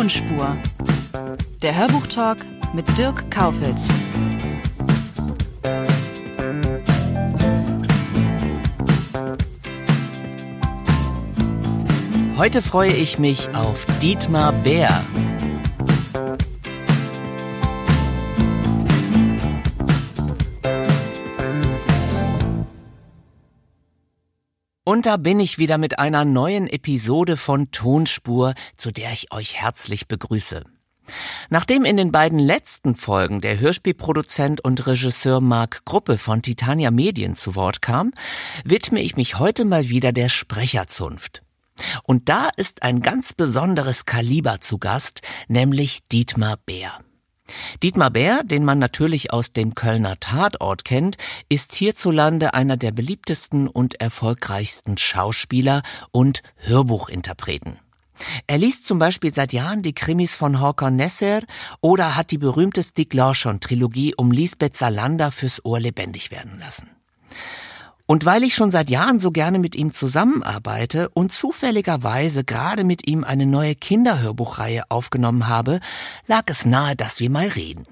Tonspur. Der Hörbuchtalk mit Dirk Kaufitz. Heute freue ich mich auf Dietmar Bär. Und da bin ich wieder mit einer neuen Episode von Tonspur, zu der ich euch herzlich begrüße. Nachdem in den beiden letzten Folgen der Hörspielproduzent und Regisseur Marc Gruppe von Titania Medien zu Wort kam, widme ich mich heute mal wieder der Sprecherzunft. Und da ist ein ganz besonderes Kaliber zu Gast, nämlich Dietmar Bär. Dietmar Bär, den man natürlich aus dem Kölner Tatort kennt, ist hierzulande einer der beliebtesten und erfolgreichsten Schauspieler und Hörbuchinterpreten. Er liest zum Beispiel seit Jahren die Krimis von Håkan Nesser oder hat die berühmte Stig Larsson-Trilogie um Lisbeth Salander fürs Ohr lebendig werden lassen. Und weil ich schon seit Jahren so gerne mit ihm zusammenarbeite und zufälligerweise gerade mit ihm eine neue Kinderhörbuchreihe aufgenommen habe, lag es nahe, dass wir mal reden.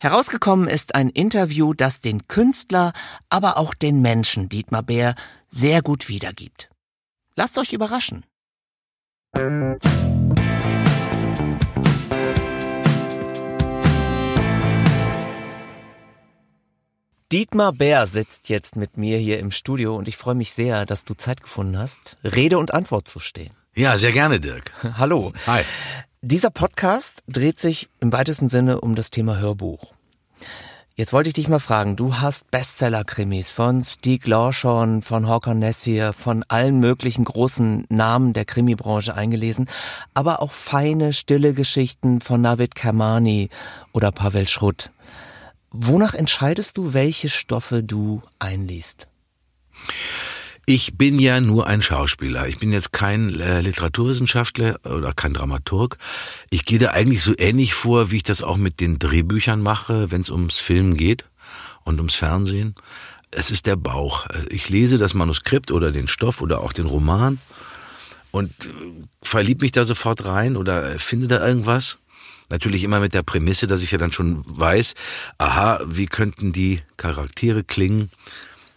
Herausgekommen ist ein Interview, das den Künstler, aber auch den Menschen Dietmar Bär sehr gut wiedergibt. Lasst euch überraschen. Dietmar Bär sitzt jetzt mit mir hier im Studio und ich freue mich sehr, dass du Zeit gefunden hast, Rede und Antwort zu stehen. Ja, sehr gerne, Dirk. Hallo. Hi. Dieser Podcast dreht sich im weitesten Sinne um das Thema Hörbuch. Jetzt wollte ich dich mal fragen, du hast Bestseller-Krimis von Stieg Larsson, von Håkan Nessier, von allen möglichen großen Namen der Krimibranche eingelesen, aber auch feine, stille Geschichten von Navid Kermani oder Pavel Schrutt. Wonach entscheidest du, welche Stoffe du einliest? Ich bin ja nur ein Schauspieler. Ich bin jetzt kein äh, Literaturwissenschaftler oder kein Dramaturg. Ich gehe da eigentlich so ähnlich vor, wie ich das auch mit den Drehbüchern mache, wenn es ums Filmen geht und ums Fernsehen. Es ist der Bauch. Ich lese das Manuskript oder den Stoff oder auch den Roman und äh, verlieb mich da sofort rein oder finde da irgendwas Natürlich immer mit der Prämisse, dass ich ja dann schon weiß, aha, wie könnten die Charaktere klingen.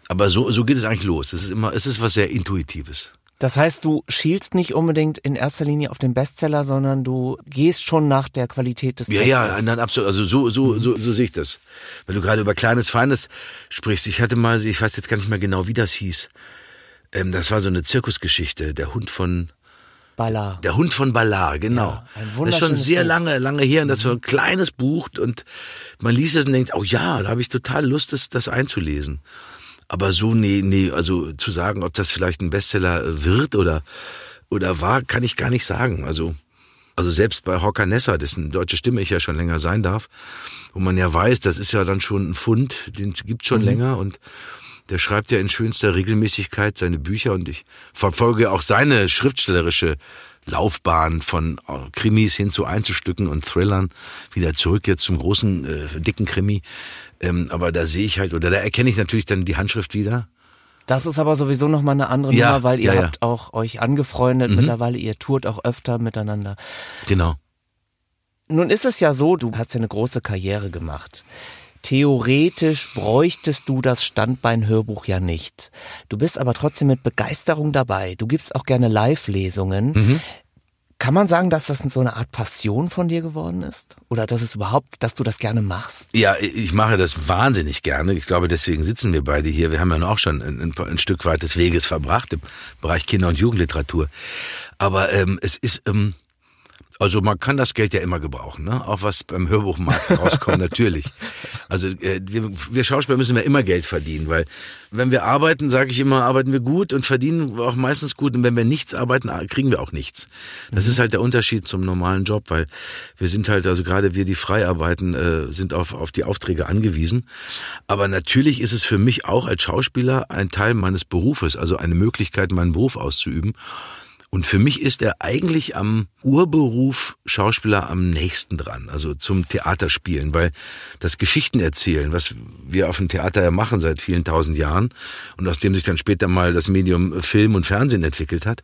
Aber so, so geht es eigentlich los. Es ist immer, es ist was sehr Intuitives. Das heißt, du schielst nicht unbedingt in erster Linie auf den Bestseller, sondern du gehst schon nach der Qualität des Textes. Ja, ja, dann absolut. Also so, so, so, so sehe ich das. Wenn du gerade über kleines Feines sprichst, ich hatte mal, ich weiß jetzt gar nicht mehr genau, wie das hieß. Ähm, das war so eine Zirkusgeschichte, der Hund von Ballard. Der Hund von Ballard, genau. Ja, ein das ist schon sehr Buch. lange, lange her und das war ein kleines Buch und man liest es und denkt, oh ja, da habe ich total Lust, das, das einzulesen. Aber so, nee, nee, also zu sagen, ob das vielleicht ein Bestseller wird oder, oder war, kann ich gar nicht sagen. Also, also selbst bei Hocker Nessa, dessen deutsche Stimme ich ja schon länger sein darf, wo man ja weiß, das ist ja dann schon ein Fund, den gibt's schon mhm. länger und der schreibt ja in schönster Regelmäßigkeit seine Bücher und ich verfolge auch seine schriftstellerische Laufbahn von äh, Krimis hin zu Einzelstücken und Thrillern, wieder zurück jetzt zum großen, äh, dicken Krimi. Ähm, aber da sehe ich halt, oder da erkenne ich natürlich dann die Handschrift wieder. Das ist aber sowieso nochmal eine andere Ja, Nummer, weil ihr ja, ja. habt auch euch angefreundet Mhm. mittlerweile, ihr tourt auch öfter miteinander. Genau. Nun ist es ja so, du hast ja eine große Karriere gemacht. Theoretisch bräuchtest du das Standbein-Hörbuch ja nicht. Du bist aber trotzdem mit Begeisterung dabei. Du gibst auch gerne Live-Lesungen. Mhm. Kann man sagen, dass das so eine Art Passion von dir geworden ist? Oder dass es überhaupt, dass du das gerne machst? Ja, ich mache das wahnsinnig gerne. Ich glaube, deswegen sitzen wir beide hier. Wir haben ja auch schon ein, ein, Stück weit des Weges verbracht im Bereich Kinder- und Jugendliteratur. Aber ähm, es ist, ähm, Also man kann das Geld ja immer gebrauchen, ne? Auch was beim Hörbuchmarkt rauskommt, natürlich. Also äh, wir, wir Schauspieler müssen ja immer Geld verdienen, weil wenn wir arbeiten, sage ich immer, arbeiten wir gut und verdienen auch meistens gut. Und wenn wir nichts arbeiten, kriegen wir auch nichts. Das mhm. ist halt der Unterschied zum normalen Job, weil wir sind halt, also gerade wir, die frei arbeiten, äh, sind auf, auf die Aufträge angewiesen. Aber natürlich ist es für mich auch als Schauspieler ein Teil meines Berufes, also eine Möglichkeit, meinen Beruf auszuüben. Und für mich ist er eigentlich am Urberuf Schauspieler am nächsten dran, also zum Theaterspielen, weil das Geschichten erzählen, was wir auf dem Theater ja machen seit vielen tausend Jahren und aus dem sich dann später mal das Medium Film und Fernsehen entwickelt hat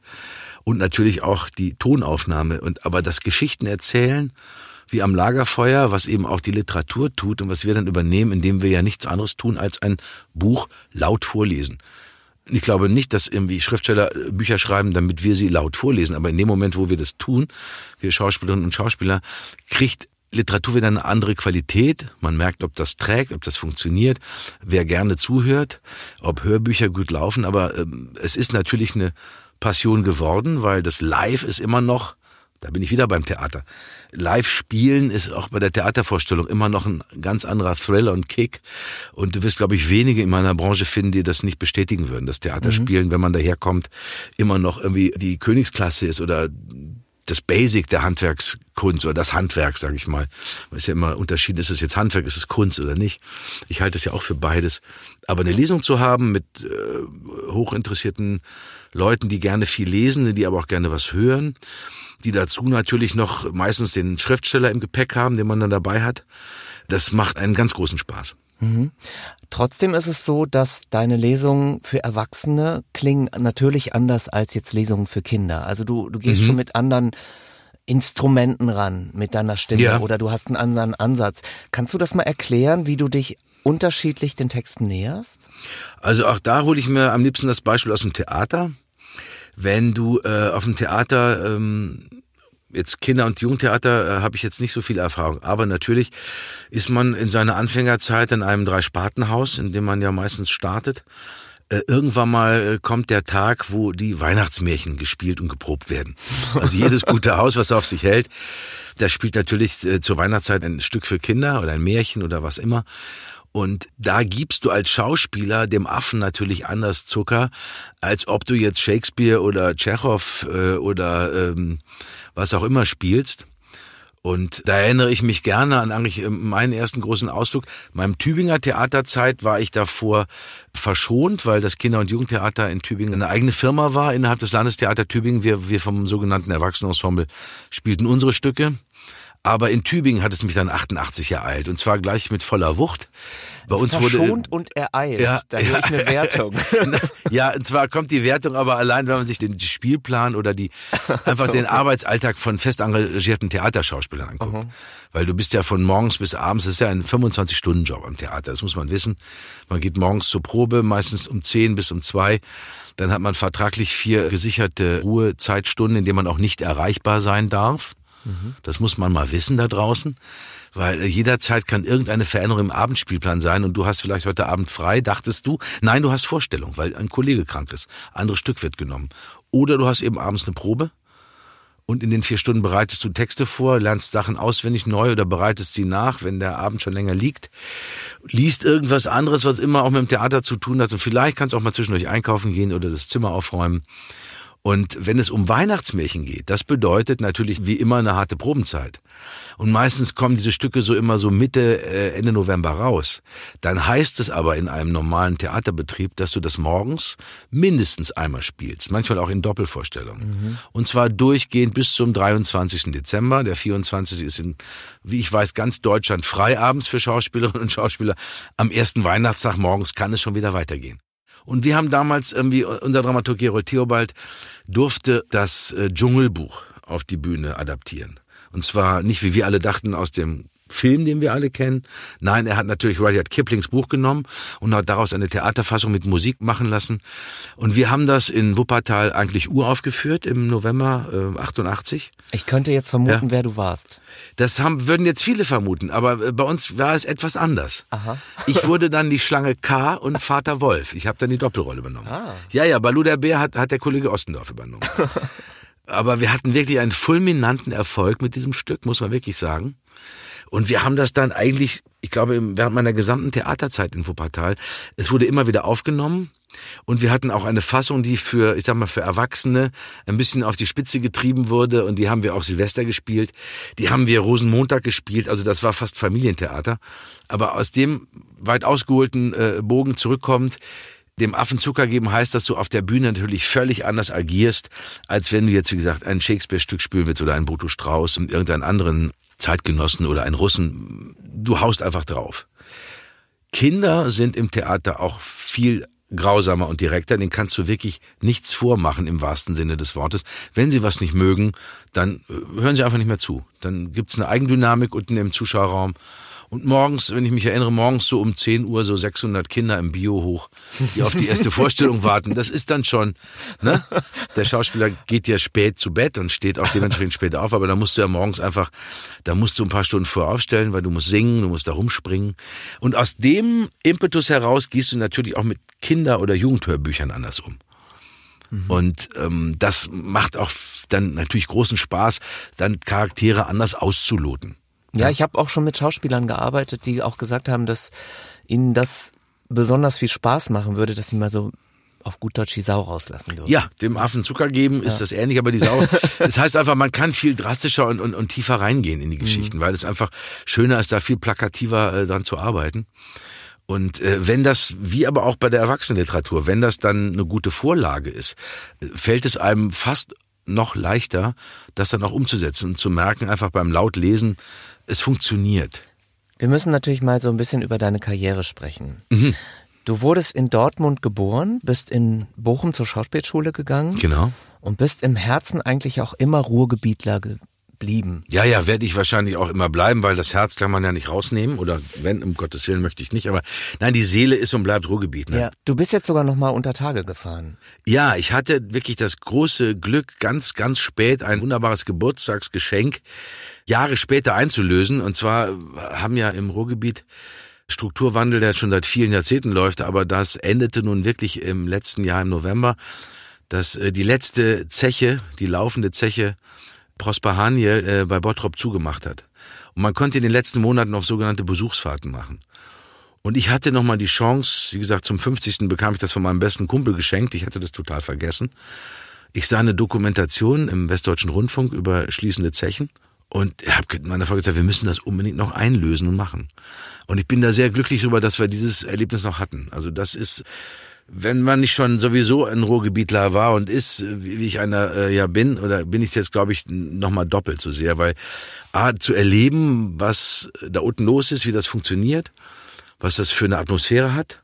und natürlich auch die Tonaufnahme und aber das Geschichten erzählen wie am Lagerfeuer, was eben auch die Literatur tut und was wir dann übernehmen, indem wir ja nichts anderes tun als ein Buch laut vorlesen. Ich glaube nicht, dass irgendwie Schriftsteller äh, Bücher schreiben, damit wir sie laut vorlesen. Aber in dem Moment, wo wir das tun, wir Schauspielerinnen und Schauspieler, kriegt Literatur wieder eine andere Qualität. Man merkt, ob das trägt, ob das funktioniert, wer gerne zuhört, ob Hörbücher gut laufen. Aber ähm, es ist natürlich eine Passion geworden, weil das Live ist immer noch da bin ich wieder beim Theater. Live spielen ist auch bei der Theatervorstellung immer noch ein ganz anderer Thrill und Kick. Und du wirst, glaube ich, wenige in meiner Branche finden, die das nicht bestätigen würden. Das Theaterspielen, mhm. wenn man daherkommt, immer noch irgendwie die Königsklasse ist oder das Basic der Handwerkskunst oder das Handwerk, sage ich mal. Man ist ja immer unterschieden, ist es jetzt Handwerk, ist es Kunst oder nicht. Ich halte es ja auch für beides. Aber eine Lesung zu haben mit äh, hochinteressierten Leuten, die gerne viel lesen, die aber auch gerne was hören, die dazu natürlich noch meistens den Schriftsteller im Gepäck haben, den man dann dabei hat. Das macht einen ganz großen Spaß. Mhm. Trotzdem ist es so, dass deine Lesungen für Erwachsene klingen natürlich anders als jetzt Lesungen für Kinder. Also du, du gehst mhm. schon mit anderen Instrumenten ran mit deiner Stimme ja. oder du hast einen anderen Ansatz. Kannst du das mal erklären, wie du dich unterschiedlich den Texten näherst? Also auch da hole ich mir am liebsten das Beispiel aus dem Theater wenn du äh, auf dem Theater ähm, jetzt Kinder- und Jugendtheater äh, habe ich jetzt nicht so viel Erfahrung, aber natürlich ist man in seiner Anfängerzeit in einem Dreispartenhaus, in dem man ja meistens startet. Äh, irgendwann mal äh, kommt der Tag, wo die Weihnachtsmärchen gespielt und geprobt werden. Also jedes gute Haus, was auf sich hält, da spielt natürlich äh, zur Weihnachtszeit ein Stück für Kinder oder ein Märchen oder was immer. Und da gibst du als Schauspieler dem Affen natürlich anders Zucker, als ob du jetzt Shakespeare oder Tschechow äh, oder ähm, was auch immer spielst. Und da erinnere ich mich gerne an eigentlich äh, meinen ersten großen Ausflug. Meinem Tübinger Theaterzeit war ich davor verschont, weil das Kinder- und Jugendtheater in Tübingen eine eigene Firma war innerhalb des Landestheater Tübingen. Wir, wir vom sogenannten Erwachsenenensemble spielten unsere Stücke. Aber in Tübingen hat es mich dann 88 ereilt und zwar gleich mit voller Wucht. Bei uns Verschont wurde, und ereilt, ja, da höre ich eine Wertung. ja, und zwar kommt die Wertung aber allein, wenn man sich den Spielplan oder die einfach so, den okay. Arbeitsalltag von fest engagierten Theaterschauspielern anguckt. -huh. Weil du bist ja von morgens bis abends, das ist ja ein 25-Stunden-Job am Theater, das muss man wissen. Man geht morgens zur Probe, meistens um 10 bis um 2. Dann hat man vertraglich vier gesicherte Ruhezeitstunden, in denen man auch nicht erreichbar sein darf. Das muss man mal wissen da draußen. Weil jederzeit kann irgendeine Veränderung im Abendspielplan sein und du hast vielleicht heute Abend frei, dachtest du. Nein, du hast Vorstellung, weil ein Kollege krank ist. Anderes Stück wird genommen. Oder du hast eben abends eine Probe und in den vier Stunden bereitest du Texte vor, lernst Sachen auswendig neu oder bereitest sie nach, wenn der Abend schon länger liegt. Liest irgendwas anderes, was immer auch mit dem Theater zu tun hat und vielleicht kannst du auch mal zwischendurch einkaufen gehen oder das Zimmer aufräumen. Und wenn es um Weihnachtsmärchen geht, das bedeutet natürlich wie immer eine harte Probenzeit. Und meistens kommen diese Stücke so immer so Mitte, äh, Ende November raus. Dann heißt es aber in einem normalen Theaterbetrieb, dass du das morgens mindestens einmal spielst. Manchmal auch in Doppelvorstellungen. Mhm. Und zwar durchgehend bis zum 23. Dezember. Der 24. ist in, wie ich weiß, ganz Deutschland frei abends für Schauspielerinnen und Schauspieler. Am ersten Weihnachtstag morgens kann es schon wieder weitergehen. Und wir haben damals irgendwie, unser Dramaturg Gerold Theobald durfte das äh, Dschungelbuch auf die Bühne adaptieren. Und zwar nicht, wie wir alle dachten, aus dem Film, den wir alle kennen. Nein, er hat natürlich Rudyard Kiplings Buch genommen und hat daraus eine Theaterfassung mit Musik machen lassen. Und wir haben das in Wuppertal eigentlich uraufgeführt im November äh, 88. Ich könnte jetzt vermuten, ja. wer du warst. Das haben, würden jetzt viele vermuten, aber äh, bei uns war es etwas anders. Aha. Ich wurde dann die Schlange K und Vater Wolf. Ich habe dann die Doppelrolle übernommen. Ah. Ja, ja, Balu der Bär hat, hat der Kollege Ostendorf übernommen. Aber wir hatten wirklich einen fulminanten Erfolg mit diesem Stück, muss man wirklich sagen. Und wir haben das dann eigentlich, ich glaube, während meiner gesamten Theaterzeit in Wuppertal, es wurde immer wieder aufgenommen. Und wir hatten auch eine Fassung, die für, ich sag mal, für Erwachsene ein bisschen auf die Spitze getrieben wurde. Und die haben wir auch Silvester gespielt. Die haben wir Rosenmontag gespielt. Also das war fast Familientheater. Aber aus dem weit ausgeholten äh, Bogen zurückkommt, dem Affen Zucker geben heißt, dass du auf der Bühne natürlich völlig anders agierst, als wenn du jetzt, wie gesagt, ein Shakespeare-Stück spielen willst oder ein Bruto Strauß und irgendeinen anderen Zeitgenossen oder einen Russen. Du haust einfach drauf. Kinder sind im Theater auch viel grausamer und direkter, den kannst du wirklich nichts vormachen im wahrsten Sinne des Wortes. Wenn sie was nicht mögen, dann äh, hören sie einfach nicht mehr zu. Dann gibt's eine Eigendynamik unten im Zuschauerraum und morgens, wenn ich mich erinnere, morgens so um 10 Uhr so 600 Kinder im Bio hoch, die auf die erste Vorstellung warten. Das ist dann schon, ne? Der Schauspieler geht ja spät zu Bett und steht auch dementsprechend spät auf, aber da musst du ja morgens einfach, da musst du ein paar Stunden vorher aufstellen, weil du musst singen, du musst da rumspringen. Und aus dem Impetus heraus gehst du natürlich auch mit Kinder- oder Jugendhörbüchern anders um. Mhm. Und ähm, das macht auch dann natürlich großen Spaß, dann Charaktere anders auszuloten. Ja, ich habe auch schon mit Schauspielern gearbeitet, die auch gesagt haben, dass ihnen das besonders viel Spaß machen würde, dass sie mal so auf gut Deutsch die Sau rauslassen dürfen. Ja, dem Affen Zucker geben ist ja. das ähnlich, aber die Sau, das heißt einfach, man kann viel drastischer und, und, und tiefer reingehen in die Geschichten, mhm. weil es einfach schöner ist, da viel plakativer äh, dran zu arbeiten. Und äh, wenn das, wie aber auch bei der Erwachsenenliteratur, wenn das dann eine gute Vorlage ist, fällt es einem fast noch leichter, das dann auch umzusetzen und zu merken, einfach beim Lautlesen, es funktioniert. Wir müssen natürlich mal so ein bisschen über deine Karriere sprechen. Mhm. Du wurdest in Dortmund geboren, bist in Bochum zur Schauspielschule gegangen. Genau. Und bist im Herzen eigentlich auch immer Ruhrgebietler geblieben. Ja, ja, werde ich wahrscheinlich auch immer bleiben, weil das Herz kann man ja nicht rausnehmen. Oder wenn, um Gottes Willen möchte ich nicht. Aber nein, die Seele ist und bleibt Ruhrgebiet. Ne? Ja, du bist jetzt sogar noch mal unter Tage gefahren. Ja, ich hatte wirklich das große Glück, ganz, ganz spät ein wunderbares Geburtstagsgeschenk Jahre später einzulösen. Und zwar haben ja im Ruhrgebiet Strukturwandel, der schon seit vielen Jahrzehnten läuft, aber das endete nun wirklich im letzten Jahr im November, dass äh, die letzte Zeche, die laufende Zeche Prosper Haniel äh, bei Bottrop zugemacht hat. Und man konnte in den letzten Monaten noch sogenannte Besuchsfahrten machen. Und ich hatte nochmal die Chance, wie gesagt, zum 50. bekam ich das von meinem besten Kumpel geschenkt. Ich hatte das total vergessen. Ich sah eine Dokumentation im Westdeutschen Rundfunk über schließende Zechen und habe meiner Frau gesagt, wir müssen das unbedingt noch einlösen und machen. Und ich bin da sehr glücklich darüber, dass wir dieses Erlebnis noch hatten. Also das ist, wenn man nicht schon sowieso ein Ruhrgebietler war und ist, wie ich einer äh, ja bin, oder bin ich jetzt, glaube ich, nochmal doppelt so sehr, weil A, zu erleben, was da unten los ist, wie das funktioniert, was das für eine Atmosphäre hat,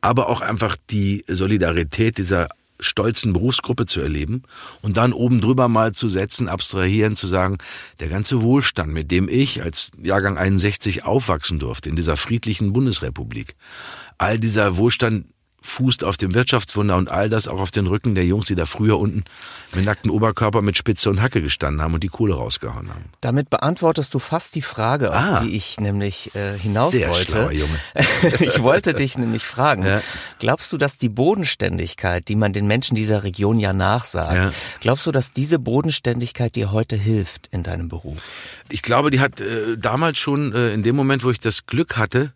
aber auch einfach die Solidarität dieser stolzen Berufsgruppe zu erleben und dann oben drüber mal zu setzen, abstrahieren, zu sagen, der ganze Wohlstand, mit dem ich als Jahrgang 61 aufwachsen durfte in dieser friedlichen Bundesrepublik, all dieser Wohlstand fußt auf dem Wirtschaftswunder und all das auch auf den Rücken der Jungs, die da früher unten mit nacktem Oberkörper mit Spitze und Hacke gestanden haben und die Kohle rausgehauen haben. Damit beantwortest du fast die Frage, ah, auf die ich nämlich äh, hinaus sehr wollte. Schlauer Junge. ich wollte dich nämlich fragen, ja. glaubst du, dass die Bodenständigkeit, die man den Menschen dieser Region ja nachsagt, ja. glaubst du, dass diese Bodenständigkeit dir heute hilft in deinem Beruf? Ich glaube, die hat äh, damals schon äh, in dem Moment, wo ich das Glück hatte,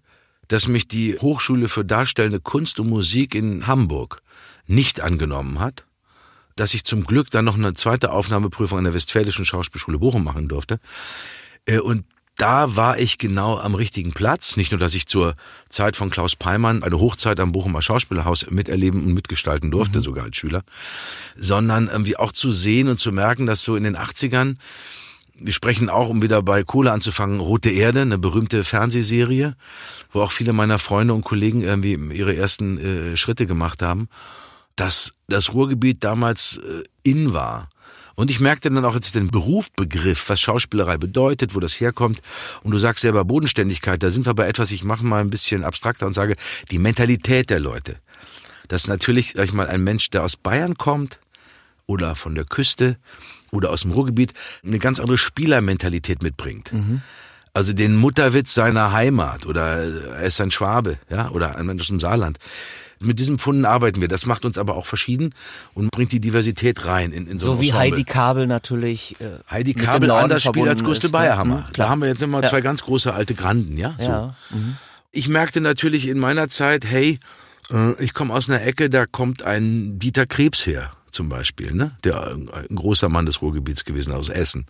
dass mich die Hochschule für Darstellende Kunst und Musik in Hamburg nicht angenommen hat, dass ich zum Glück dann noch eine zweite Aufnahmeprüfung an der Westfälischen Schauspielschule Bochum machen durfte. Äh, und da war ich genau am richtigen Platz. Nicht nur, dass ich zur Zeit von Klaus Peimann eine Hochzeit am Bochumer Schauspielhaus miterleben und mitgestalten durfte, mhm. sogar als Schüler, sondern irgendwie auch zu sehen und zu merken, dass so in den 80ern wir sprechen auch, um wieder bei Kohle anzufangen, Rote Erde, eine berühmte Fernsehserie, wo auch viele meiner Freunde und Kollegen irgendwie ihre ersten äh, Schritte gemacht haben, dass das Ruhrgebiet damals äh, in war. Und ich merkte dann auch, als ich den Beruf begriff, was Schauspielerei bedeutet, wo das herkommt. Und du sagst selber Bodenständigkeit, da sind wir bei etwas, ich mache mal ein bisschen abstrakter und sage, die Mentalität der Leute. Dass natürlich, sag ich mal, ein Mensch, der aus Bayern kommt oder von der Küste oder aus dem Ruhrgebiet eine ganz andere Spielermentalität mitbringt. Mhm. Also den Mutterwitz seiner Heimat oder er ist ein Schwabe, ja, oder ein Mensch aus dem Saarland. Mit diesen Pfunden arbeiten wir. Das macht uns aber auch verschieden und bringt die Diversität rein in, in so, So wie Ensemble. Heidi Kabel natürlich. Äh, Heidi Kabel anders spielt als ist, ne? Bayerhammer. Mhm, Da klar. haben wir jetzt immer Ja. zwei ganz große alte Granden, ja? So. Ja. Mhm. Ich merkte natürlich in meiner Zeit, hey, äh, ich komme aus einer Ecke, da kommt ein Dieter Krebs her, zum Beispiel, ne? Der ein ein großer Mann des Ruhrgebiets gewesen, aus Essen.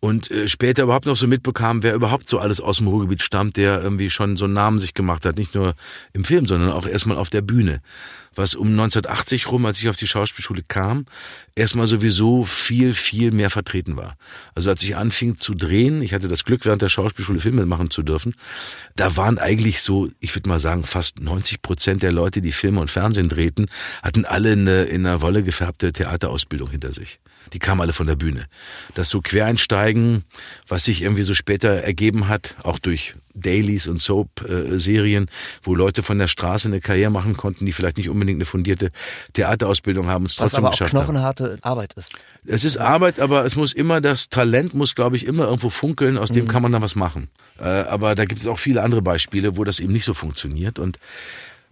Und äh, später überhaupt noch so mitbekam, wer überhaupt so alles aus dem Ruhrgebiet stammt, der irgendwie schon so einen Namen sich gemacht hat, nicht nur im Film, sondern auch erstmal auf der Bühne. Was um 1980 rum, als ich auf die Schauspielschule kam, erstmal sowieso viel, viel mehr vertreten war. Also als ich anfing zu drehen, ich hatte das Glück, während der Schauspielschule Filme machen zu dürfen, da waren eigentlich so, ich würde mal sagen, fast 90 Prozent der Leute, die Filme und Fernsehen drehten, hatten alle eine, in einer Wolle gefärbte Theaterausbildung hinter sich. Die kamen alle von der Bühne. Das so Quereinsteigen, was sich irgendwie so später ergeben hat, auch durch Dailies und Soap-Serien, wo Leute von der Straße eine Karriere machen konnten, die vielleicht nicht unbedingt eine fundierte Theaterausbildung haben und es Was trotzdem aber auch geschafft haben. knochenharte Arbeit ist. Es ist Arbeit, aber es muss immer, das Talent muss, glaube ich, immer irgendwo funkeln, aus dem kann man dann was machen. Äh, aber da gibt es auch viele andere Beispiele, wo das eben nicht so funktioniert. Und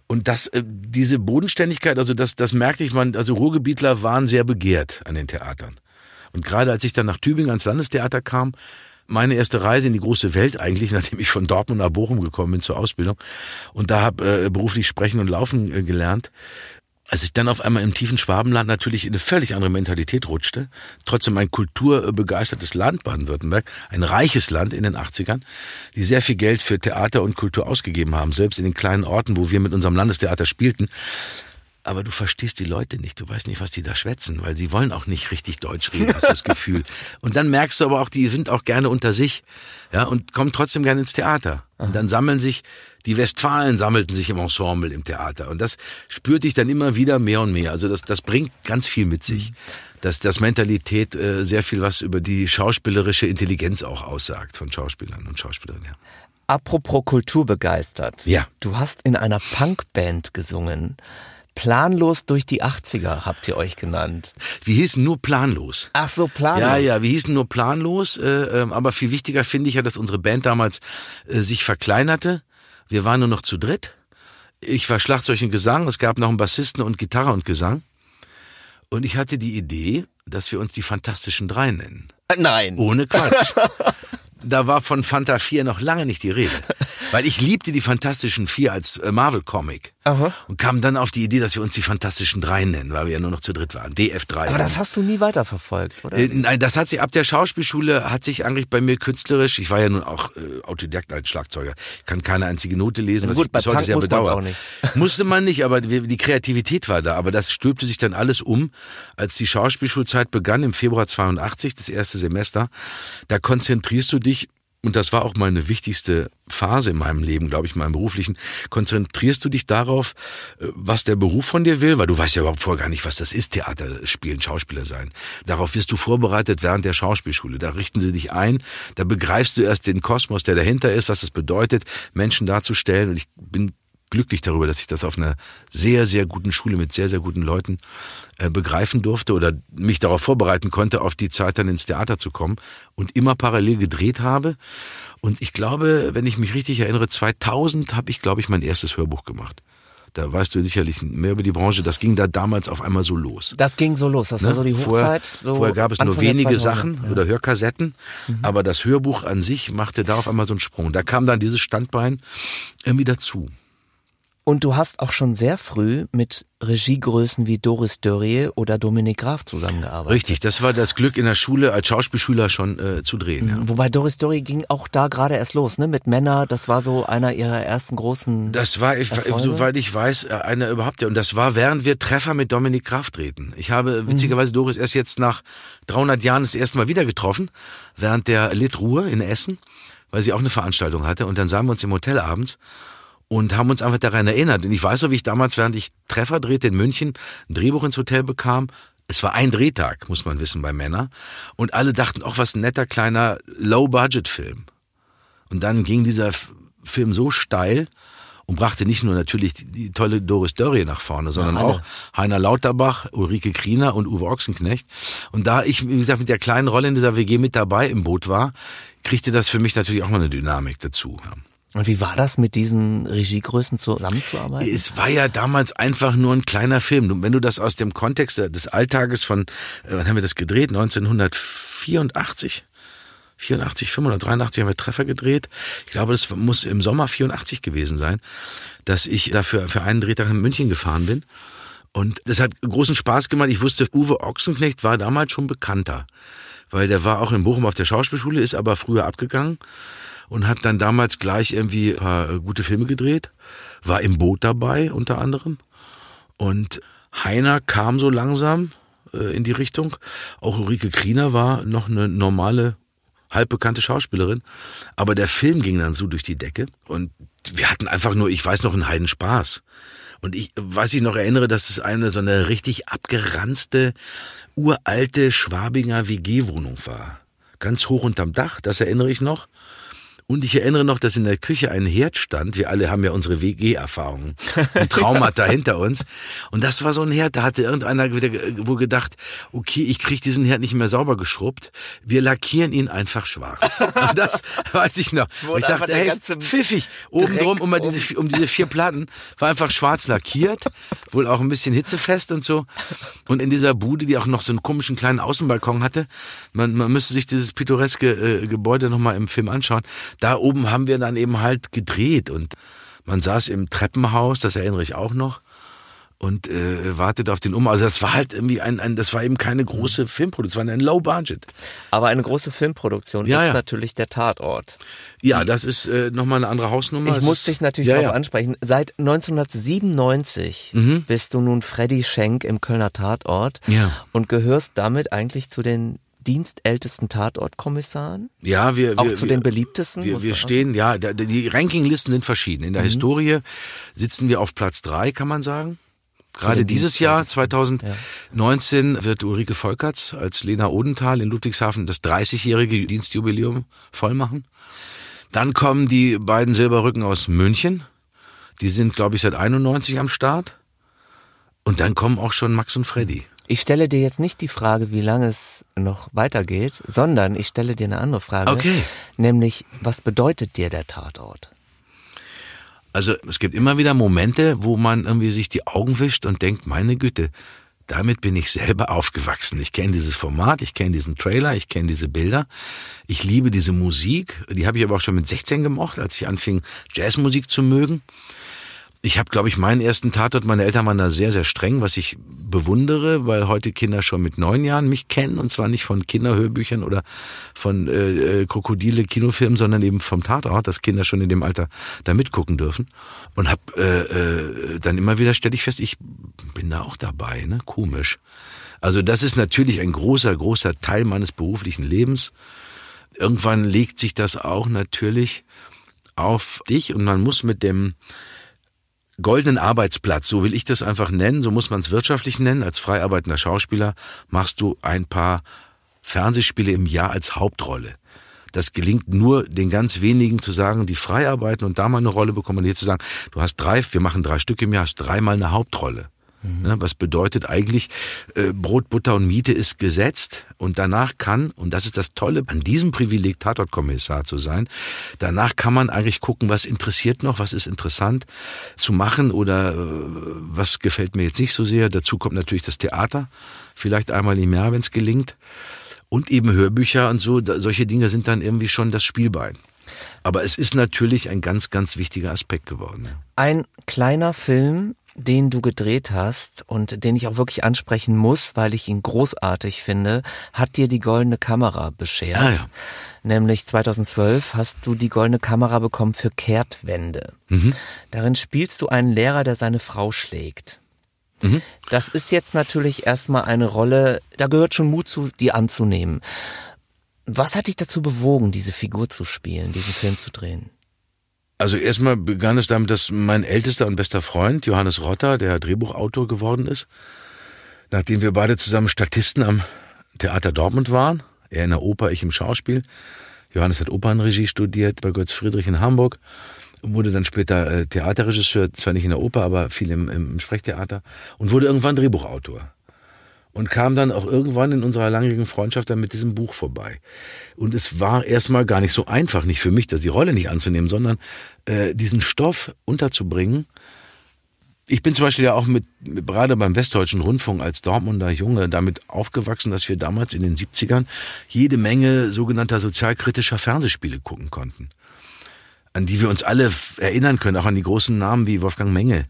und das, äh, diese Bodenständigkeit, also das, das merkte ich, man, also Ruhrgebietler waren sehr begehrt an den Theatern. Und gerade als ich dann nach Tübingen ans Landestheater kam, meine erste Reise in die große Welt eigentlich, nachdem ich von Dortmund nach Bochum gekommen bin zur Ausbildung und da habe äh, beruflich sprechen und laufen äh, gelernt. Als ich dann auf einmal im tiefen Schwabenland natürlich in eine völlig andere Mentalität rutschte, trotzdem ein kulturbegeistertes Land Baden-Württemberg, ein reiches Land in den 80ern, die sehr viel Geld für Theater und Kultur ausgegeben haben, selbst in den kleinen Orten, wo wir mit unserem Landestheater spielten. Aber du verstehst die Leute nicht, du weißt nicht, was die da schwätzen, weil sie wollen auch nicht richtig Deutsch reden, hast du das Gefühl. Und dann merkst du aber auch, die sind auch gerne unter sich, ja, und kommen trotzdem gerne ins Theater. Und dann sammeln sich, die Westfalen sammelten sich im Ensemble im Theater. Und das spürte ich dann immer wieder mehr und mehr. Also das, das bringt ganz viel mit sich. Dass das Mentalität äh, sehr viel was über die schauspielerische Intelligenz auch aussagt von Schauspielern und Schauspielerinnen. Ja. Apropos kulturbegeistert. Ja. Du hast in einer Punkband gesungen. Planlos durch die 80er habt ihr euch genannt. Wir hießen nur planlos. Ach so, planlos. Ja, ja, wir hießen nur planlos, äh, ähm, aber viel wichtiger finde ich ja, dass unsere Band damals äh, sich verkleinerte. Wir waren nur noch zu dritt. Ich war Schlagzeug und Gesang, es gab noch einen Bassisten und Gitarre und Gesang. Und ich hatte die Idee, dass wir uns die Fantastischen Drei nennen. Äh, Nein. Ohne Quatsch. da war von Fanta 4 noch lange nicht die Rede. Weil ich liebte die Fantastischen Vier als äh, Marvel-Comic. Und kam dann auf die Idee, dass wir uns die Fantastischen Drei nennen, weil wir ja nur noch zu dritt waren. DF3. Aber das hast du nie weiterverfolgt, oder? Äh, Nein, das hat sich ab der Schauspielschule hat sich eigentlich bei mir künstlerisch. Ich war ja nun auch äh, Autodidakt als Schlagzeuger. Kann keine einzige Note lesen, was gut, ich bis bei heute sehr bedauere. auch nicht. Musste man nicht, aber die, die Kreativität war da. Aber das stülpte sich dann alles um, als die Schauspielschulzeit begann im Februar 82, das erste Semester. Da konzentrierst du dich und das war auch meine wichtigste Phase in meinem Leben, glaube ich, in meinem beruflichen, konzentrierst du dich darauf, äh, was der Beruf von dir will, weil du weißt ja überhaupt vorher gar nicht, was das ist, Theater spielen, Schauspieler sein. Darauf wirst du vorbereitet während der Schauspielschule. Da richten sie dich ein, da begreifst du erst den Kosmos, der dahinter ist, was es bedeutet, Menschen darzustellen. Und ich bin glücklich darüber, dass ich das auf einer sehr, sehr guten Schule mit sehr, sehr guten Leuten äh, begreifen durfte oder mich darauf vorbereiten konnte, auf die Zeit dann ins Theater zu kommen und immer parallel gedreht habe. Und ich glaube, wenn ich mich richtig erinnere, 2000 habe ich, glaube ich, mein erstes Hörbuch gemacht. Da weißt du sicherlich mehr über die Branche. Das ging da damals auf einmal so los. Das ging so los. Das war Ne? so die Vorher- Hochzeit. so Vorher gab es nur Anfang der wenige 2000er. Sachen Ja. Mhm. oder Hörkassetten, aber das Hörbuch an sich machte da auf einmal so einen Sprung. Da kam dann dieses Standbein irgendwie dazu. Und du hast auch schon sehr früh mit Regiegrößen wie Doris Dörrie oder Dominik Graf zusammengearbeitet. Richtig, das war das Glück in der Schule als Schauspielschüler schon äh, zu drehen. Ja. Wobei Doris Dörrie ging auch da gerade erst los, ne? Mit Männer, das war so einer ihrer ersten großen. Das war, ich, Erfolge? soweit ich weiß, äh, einer überhaupt. Und das war, während wir Treffer mit Dominik Graf drehten. Ich habe witzigerweise Doris erst jetzt nach 300 Jahren das erste Mal wieder getroffen, während der Lit Ruhr in Essen, weil sie auch eine Veranstaltung hatte. Und dann sahen wir uns im Hotel abends und haben uns einfach daran erinnert. Und ich weiß noch, wie ich damals, während ich Treffer drehte in München, ein Drehbuch ins Hotel bekam. Es war ein Drehtag, muss man wissen, bei Männern. Und alle dachten, ach, was ein netter kleiner Low-Budget-Film. Und dann ging dieser Film so steil und brachte nicht nur natürlich die, die tolle Doris Dörrie nach vorne, sondern alle. auch Heiner Lauterbach, Ulrike Kriener und Uwe Ochsenknecht. Und da ich, wie gesagt, mit der kleinen Rolle in dieser WG mit dabei im Boot war, kriegte das für mich natürlich auch mal eine Dynamik dazu. Ja. Und wie war das, mit diesen Regiegrößen zusammenzuarbeiten? Es war ja damals einfach nur ein kleiner Film. Wenn du das aus dem Kontext des Alltages von, äh, wann haben wir das gedreht? 1984? 84, 583 haben wir Treffer gedreht. Ich glaube, das muss im Sommer 84 gewesen sein, dass ich dafür für einen Drehtag in München gefahren bin. Und das hat großen Spaß gemacht. Ich wusste, Uwe Ochsenknecht war damals schon bekannter, weil der war auch in Bochum auf der Schauspielschule, ist aber früher abgegangen und hat dann damals gleich irgendwie ein paar äh, gute Filme gedreht, war im Boot dabei unter anderem und Heiner kam so langsam äh, in die Richtung. Auch Ulrike Kriener war noch eine normale, halbbekannte Schauspielerin, aber der Film ging dann so durch die Decke und wir hatten einfach nur, ich weiß noch, einen Heiden Spaß. Und ich weiß ich noch erinnere, dass es eine so eine richtig abgeranzte, uralte Schwabinger WG-Wohnung war. Ganz hoch unterm Dach, das erinnere ich noch. Und ich erinnere noch, dass in der Küche ein Herd stand. Wir alle haben ja unsere WG-Erfahrungen und Traumata hinter uns. Und das war so ein Herd, da hatte irgendeiner wieder wohl gedacht, okay, ich kriege diesen Herd nicht mehr sauber geschrubbt. Wir lackieren ihn einfach schwarz. Und das weiß ich noch. Und ich dachte, hey, pfiffig. Oben drum, um, diese, um diese vier Platten, war einfach schwarz lackiert. Wohl auch ein bisschen hitzefest und so. Und in dieser Bude, die auch noch so einen komischen kleinen Außenbalkon hatte, man, man müsste sich dieses pittoreske äh, Gebäude nochmal im Film anschauen da oben haben wir dann eben halt gedreht und man saß im Treppenhaus, das erinnere ich auch noch und äh, wartet auf den Um. Also das war halt irgendwie ein, ein das war eben keine große Filmproduktion, ein Low Budget. Aber eine große Filmproduktion ja, ist ja. natürlich der Tatort. Ja, das ist äh, nochmal eine andere Hausnummer. Ich muss dich natürlich ja, darauf ansprechen. Seit 1997 mhm. bist du nun Freddy Schenk im Kölner Tatort ja. und gehörst damit eigentlich zu den dienstältesten Tatortkommissaren? Ja, wir, auch wir, zu den beliebtesten. Wir, wir stehen, ja, die Rankinglisten sind verschieden. In der mhm. Historie sitzen wir auf Platz drei, kann man sagen. Gerade dieses Jahr, 2019, ja. wird Ulrike Volkerts als Lena Odenthal in Ludwigshafen das 30-jährige Dienstjubiläum vollmachen. Dann kommen die beiden Silberrücken aus München. Die sind, glaube ich, seit 91 am Start. Und dann kommen auch schon Max und Freddy. Ich stelle dir jetzt nicht die Frage, wie lange es noch weitergeht, sondern ich stelle dir eine andere Frage. Okay. Nämlich, was bedeutet dir der Tatort? Also es gibt immer wieder Momente, wo man irgendwie sich die Augen wischt und denkt, meine Güte, damit bin ich selber aufgewachsen. Ich kenne dieses Format, ich kenne diesen Trailer, ich kenne diese Bilder. Ich liebe diese Musik. Die habe ich aber auch schon mit 16 gemocht, als ich anfing, Jazzmusik zu mögen. Ich habe, glaube ich, meinen ersten Tatort, meine Eltern waren da sehr, sehr streng, was ich bewundere, weil heute Kinder schon mit neun Jahren mich kennen und zwar nicht von Kinderhörbüchern oder von äh, äh Krokodile Kinofilmen, sondern eben vom Tatort, dass Kinder schon in dem Alter da mitgucken dürfen. Und habe äh, äh, dann immer wieder stelle ich fest, ich bin da auch dabei, ne? Komisch. Also das ist natürlich ein großer, großer Teil meines beruflichen Lebens. Irgendwann legt sich das auch natürlich auf dich und man muss mit dem goldenen Arbeitsplatz, so will ich das einfach nennen, so muss man es wirtschaftlich nennen. Als frei arbeitender Schauspieler machst du ein paar Fernsehspiele im Jahr als Hauptrolle. Das gelingt nur den ganz wenigen zu sagen, die frei arbeiten und da mal eine Rolle bekommen, und hier zu sagen, du hast drei, wir machen drei Stück im Jahr, hast dreimal eine Hauptrolle. Mhm. Was bedeutet eigentlich, äh, Brot, Butter und Miete ist gesetzt und danach kann, und das ist das Tolle an diesem Privileg, Tatortkommissar zu sein, danach kann man eigentlich gucken, was interessiert noch, was ist interessant zu machen oder äh, was gefällt mir jetzt nicht so sehr. Dazu kommt natürlich das Theater, vielleicht einmal im Jahr, wenn es gelingt. Und eben Hörbücher und so, solche Dinge sind dann irgendwie schon das Spielbein. Aber es ist natürlich ein ganz, ganz wichtiger Aspekt geworden. Ein kleiner Film den du gedreht hast und den ich auch wirklich ansprechen muss, weil ich ihn großartig finde, hat dir die goldene Kamera beschert. Ah, ja. Nämlich 2012 hast du die goldene Kamera bekommen für Kehrtwende. Mhm. Darin spielst du einen Lehrer, der seine Frau schlägt. Mhm. Das ist jetzt natürlich erstmal eine Rolle, da gehört schon Mut zu, die anzunehmen. Was hat dich dazu bewogen, diese Figur zu spielen, diesen Film zu drehen? Also erstmal begann es damit, dass mein ältester und bester Freund, Johannes Rotter, der Drehbuchautor geworden ist, nachdem wir beide zusammen Statisten am Theater Dortmund waren, er in der Oper, ich im Schauspiel. Johannes hat Opernregie studiert bei Götz Friedrich in Hamburg, wurde dann später äh, Theaterregisseur, zwar nicht in der Oper, aber viel im, im Sprechtheater und wurde irgendwann Drehbuchautor. Und kam dann auch irgendwann in unserer langjährigen Freundschaft dann mit diesem Buch vorbei. Und es war erstmal gar nicht so einfach, nicht für mich, das die Rolle nicht anzunehmen, sondern äh, diesen Stoff unterzubringen. Ich bin zum Beispiel ja auch mit, gerade beim Westdeutschen Rundfunk als Dortmunder Junge damit aufgewachsen, dass wir damals in den 70ern jede Menge sogenannter sozialkritischer Fernsehspiele gucken konnten. An die wir uns alle erinnern können, auch an die großen Namen wie Wolfgang Menge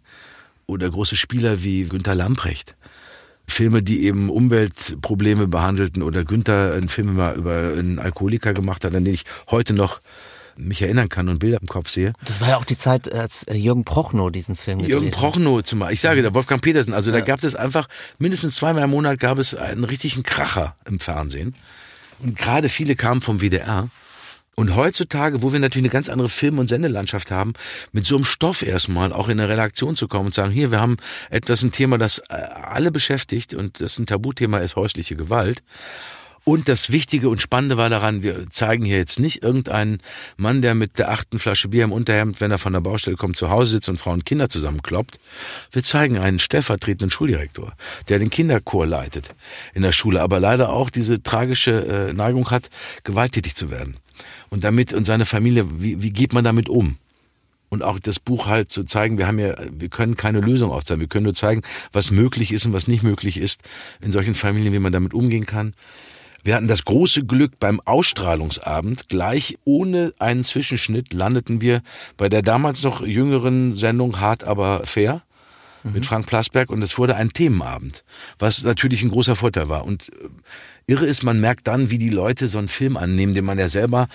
oder große Spieler wie Günter Lamprecht. Filme, die eben Umweltprobleme behandelten oder Günther einen Film über, über einen Alkoholiker gemacht hat, an den ich heute noch mich erinnern kann und Bilder im Kopf sehe. Das war ja auch die Zeit, als äh, Jürgen Prochnow diesen Film gedreht Jürgen Prochnow zum Beispiel. Ich sage, der Wolfgang Petersen. Also ja. da gab es einfach, mindestens zweimal im Monat gab es einen richtigen Kracher im Fernsehen. Und gerade viele kamen vom WDR. Und heutzutage, wo wir natürlich eine ganz andere Film- und Sendelandschaft haben, mit so einem Stoff erstmal auch in eine Redaktion zu kommen und sagen, hier, wir haben etwas, ein Thema, das äh, alle beschäftigt und das ein Tabuthema ist häusliche Gewalt. Und das Wichtige und Spannende war daran, wir zeigen hier jetzt nicht irgendeinen Mann, der mit der achten Flasche Bier im Unterhemd, wenn er von der Baustelle kommt, zu Hause sitzt und Frauen und Kinder zusammenkloppt. Wir zeigen einen stellvertretenden Schuldirektor, der den Kinderchor leitet in der Schule, aber leider auch diese tragische äh, Neigung hat, gewalttätig zu werden und damit und seine Familie, wie, wie geht man damit um? Und auch das Buch halt zu zeigen, wir haben ja, wir können keine Lösung aufzeigen, wir können nur zeigen, was möglich ist und was nicht möglich ist in solchen Familien, wie man damit umgehen kann. Wir hatten das große Glück beim Ausstrahlungsabend, gleich ohne einen Zwischenschnitt landeten wir bei der damals noch jüngeren Sendung Hart aber fair mit mhm. Frank Plasberg und es wurde ein Themenabend, was natürlich ein großer Vorteil war. Und äh, irre ist, man merkt dann, wie die Leute so einen Film annehmen, den man ja selber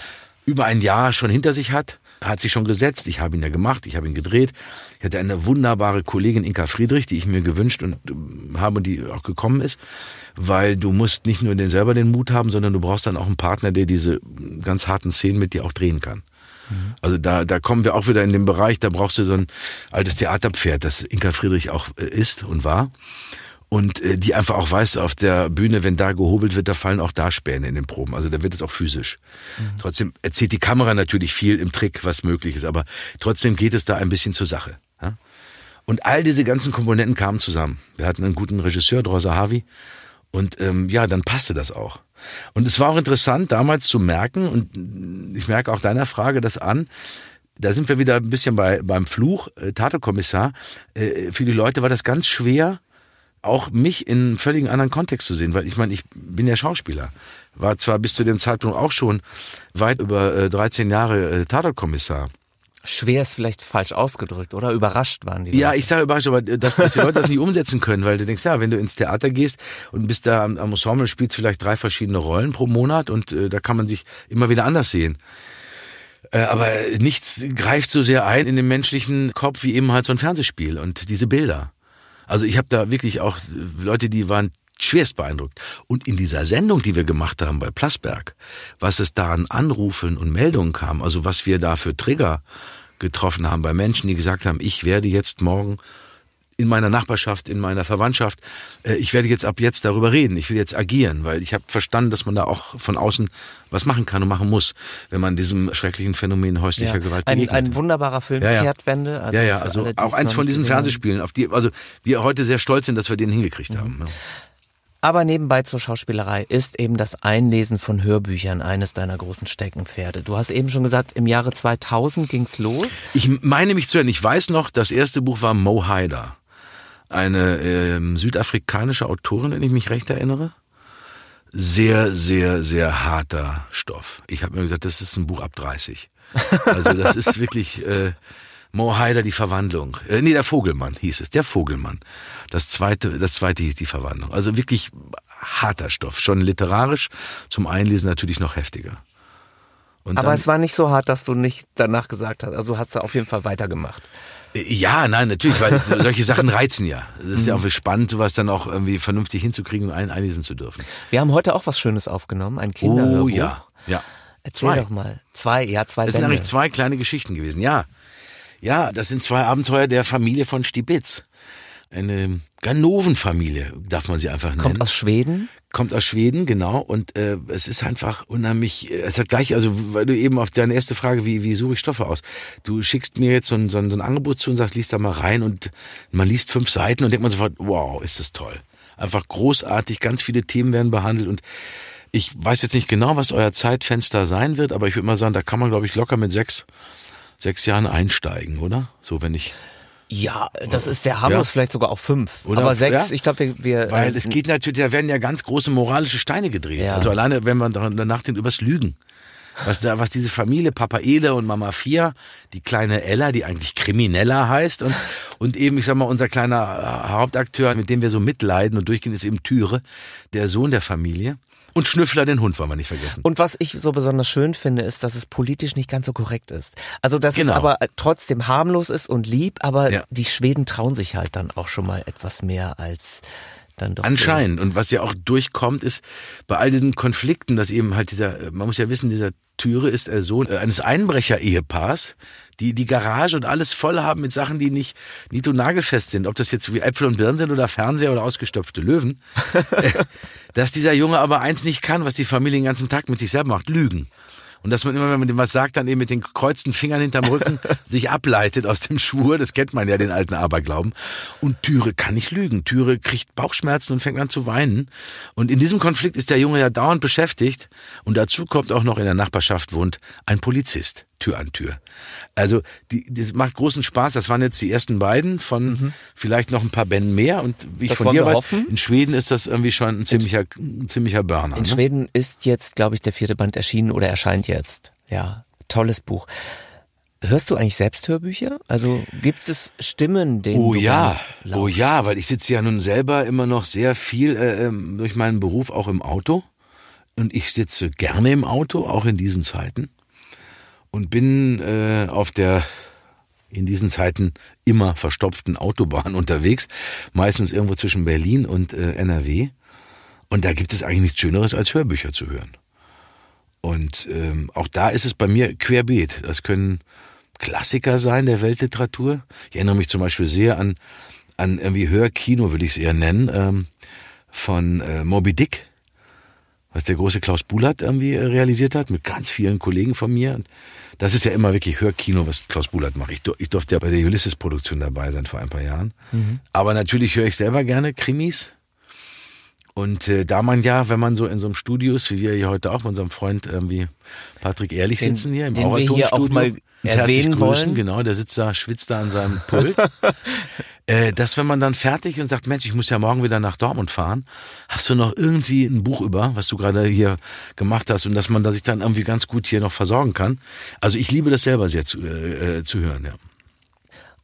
über ein Jahr schon hinter sich hat, hat sich schon gesetzt. Ich habe ihn ja gemacht, ich habe ihn gedreht. Ich hatte eine wunderbare Kollegin Inka Friedrich, die ich mir gewünscht und äh, habe und die auch gekommen ist, weil du musst nicht nur den selber den Mut haben, sondern du brauchst dann auch einen Partner, der diese ganz harten Szenen mit dir auch drehen kann. Mhm. Also da, da kommen wir auch wieder in den Bereich, da brauchst du so ein altes Theaterpferd, das Inka Friedrich auch äh, ist und war und äh, die einfach auch weiß, auf der Bühne, wenn da gehobelt wird, da fallen auch da Späne in den Proben. Also da wird es auch physisch. Mhm. Trotzdem erzählt die Kamera natürlich viel im Trick, was möglich ist, aber trotzdem geht es da ein bisschen zur Sache. Ja? Und all diese ganzen Komponenten kamen zusammen. Wir hatten einen guten Regisseur, Drosa Harvey, und ähm, ja, dann passte das auch. Und es war auch interessant, damals zu merken, und ich merke auch deiner Frage das an, da sind wir wieder ein bisschen bei, beim Fluch, äh, Tato-Kommissar. Äh, für die Leute war das ganz schwer, auch mich in einem völlig anderen Kontext zu sehen, weil ich meine, ich bin ja Schauspieler, war zwar bis zu dem Zeitpunkt auch schon weit über äh, 13 Jahre äh, Tatortkommissar. Schwer ist vielleicht falsch ausgedrückt, oder? Überrascht waren die. Leute. Ja, ich sage überrascht, aber äh, dass, dass die Leute das nicht umsetzen können, weil du denkst, ja, wenn du ins Theater gehst und bist da am, am Ensemble, spielst vielleicht drei verschiedene Rollen pro Monat und äh, da kann man sich immer wieder anders sehen. Äh, aber nichts greift so sehr ein in den menschlichen Kopf wie eben halt so ein Fernsehspiel und diese Bilder. Also ich habe da wirklich auch Leute, die waren schwerst beeindruckt. Und in dieser Sendung, die wir gemacht haben bei Plasberg, was es da an Anrufen und Meldungen kam, also was wir da für Trigger getroffen haben bei Menschen, die gesagt haben, ich werde jetzt morgen in meiner Nachbarschaft, in meiner Verwandtschaft, äh, ich werde jetzt ab jetzt darüber reden, ich will jetzt agieren, weil ich habe verstanden, dass man da auch von außen was machen kann und machen muss, wenn man diesem schrecklichen Phänomen häuslicher ja, Gewalt begegnet. Ein, ein wunderbarer Film, ja, ja. Kehrtwende. Also ja, ja, also alle, auch eins von diesen Fernsehspielen, auf die also wir heute sehr stolz sind, dass wir den hingekriegt mhm. haben. Aber nebenbei zur Schauspielerei ist eben das Einlesen von Hörbüchern eines deiner großen Steckenpferde. Du hast eben schon gesagt, im Jahre 2000 ging's los. Ich meine mich zu erinnern, ich weiß noch, das erste Buch war Mo Haider eine äh, südafrikanische Autorin, wenn ich mich recht erinnere. Sehr, sehr, sehr harter Stoff. Ich habe mir gesagt, das ist ein Buch ab 30. Also das ist wirklich äh, Mo Haider, die Verwandlung. Äh, nee, der Vogelmann hieß es, der Vogelmann. Das zweite, das zweite hieß die Verwandlung. Also wirklich harter Stoff. Schon literarisch, zum Einlesen natürlich noch heftiger. Und Aber es war nicht so hart, dass du nicht danach gesagt hast. Also hast du auf jeden Fall weitergemacht. Ja, nein, natürlich, weil solche Sachen reizen ja. Es ist ja auch spannend, sowas dann auch irgendwie vernünftig hinzukriegen und allen einlesen zu dürfen. Wir haben heute auch was Schönes aufgenommen, ein Kinderhörbuch. Oh ja, ja. Erzähl zwei. doch mal. Zwei, ja, zwei Das sind eigentlich zwei kleine Geschichten gewesen, ja. Ja, das sind zwei Abenteuer der Familie von Stibitz. Eine Ganovenfamilie, darf man sie einfach nennen. Kommt aus Schweden? Kommt aus Schweden, genau. Und äh, es ist einfach unheimlich, es hat gleich, also weil du eben auf deine erste Frage, wie, wie suche ich Stoffe aus? Du schickst mir jetzt so ein, so ein, so ein Angebot zu und sagst, liest da mal rein und man liest fünf Seiten und denkt man sofort, wow, ist das toll. einfach großartig. Ganz viele Themen werden behandelt und ich weiß jetzt nicht genau, was euer Zeitfenster sein wird, aber ich würde mal sagen, da kann man, glaube ich, locker mit sechs, sechs Jahren einsteigen, oder? So, wenn ich. Ja, das ist sehr harmlos, Ja. vielleicht sogar auch fünf. Oder? Aber sechs, Ja? ich glaube, wir, wir Weil äh, es geht natürlich, da werden ja ganz große moralische Steine gedreht. Ja. Also alleine, wenn man danach denkt, übers Lügen. Was da, was diese Familie, Papa Ele und Mama Fia, die kleine Ella, die eigentlich Kriminella heißt und, und eben, ich sag mal, unser kleiner äh, Hauptakteur, mit dem wir so mitleiden und durchgehen, ist eben Türe, der Sohn der Familie. Und Schnüffler, den Hund, wollen wir nicht vergessen. Und was ich so besonders schön finde, ist, dass es politisch nicht ganz so korrekt ist. Also, dass Genau. es aber trotzdem harmlos ist und lieb, aber Ja. die Schweden trauen sich halt dann auch schon mal etwas mehr als dann doch Anscheinend. Und was ja auch durchkommt, ist bei all diesen Konflikten, dass eben halt dieser, man muss ja wissen, dieser Türe ist der Sohn eines Einbrecher-Ehepaars, die die Garage und alles voll haben mit Sachen, die nicht nied- und nagelfest sind. Ob das jetzt wie Äpfel und Birnen sind oder Fernseher oder ausgestopfte Löwen. dass dieser Junge aber eins nicht kann, was die Familie den ganzen Tag mit sich selber macht, lügen. Und dass man immer, wenn man dem was sagt, dann eben mit den gekreuzten Fingern hinterm Rücken sich ableitet aus dem Schwur. Das kennt man ja, den alten Aberglauben. Und Türe kann nicht lügen. Türe kriegt Bauchschmerzen und fängt an zu weinen. Und in diesem Konflikt ist der Junge ja dauernd beschäftigt. Und dazu kommt auch noch in der Nachbarschaft wohnt ein Polizist. Tür an Tür. Also, die, das macht großen Spaß. Das waren jetzt die ersten beiden von vielleicht noch ein paar Bänden mehr. Und wie ich Das von wollen dir weiß, hoffen. in Schweden ist das irgendwie schon ein ziemlicher, ein ziemlicher Burner. In ne? Schweden ist jetzt, glaube ich, der vierte Band erschienen oder erscheint jetzt. Ja, tolles Buch. Hörst du eigentlich selbst Hörbücher? Also gibt es Stimmen, denen Oh ja, oh ja, weil ich sitze ja nun selber immer noch sehr viel äh, ähm, durch meinen Beruf auch im Auto. Und ich sitze gerne im Auto, auch in diesen Zeiten. Und bin äh, auf der in diesen Zeiten immer verstopften Autobahn unterwegs, meistens irgendwo zwischen Berlin und äh, NRW. Und da gibt es eigentlich nichts Schöneres, als Hörbücher zu hören. Und ähm, auch da ist es bei mir querbeet. Das können Klassiker sein der Weltliteratur. Ich erinnere mich zum Beispiel sehr an, an irgendwie Hörkino, will ich es eher nennen, ähm, von äh, Moby Dick, was der große Klaus Bulat irgendwie äh, realisiert hat, mit ganz vielen Kollegen von mir. Und das ist ja immer wirklich Hörkino, was Klaus Bulat macht. Ich, ich durfte ja bei der Ulysses-Produktion dabei sein vor ein paar Jahren. Aber natürlich höre ich selber gerne Krimis. Und äh, da man ja, wenn man so in so einem Studio ist, wie wir hier heute auch mit unserem Freund irgendwie Patrick Ehrlich Den- sitzen hier im den wir hier auch mal erwähnen grüßen, wollen. genau, der sitzt da, schwitzt da an seinem Pult. äh, dass wenn man dann fertig und sagt, Mensch, ich muss ja morgen wieder nach Dortmund fahren, hast du noch irgendwie ein Buch über, was du gerade hier gemacht hast und dass man sich dann irgendwie ganz gut hier noch versorgen kann. Also ich liebe das selber sehr zu, äh, äh, zu hören, ja.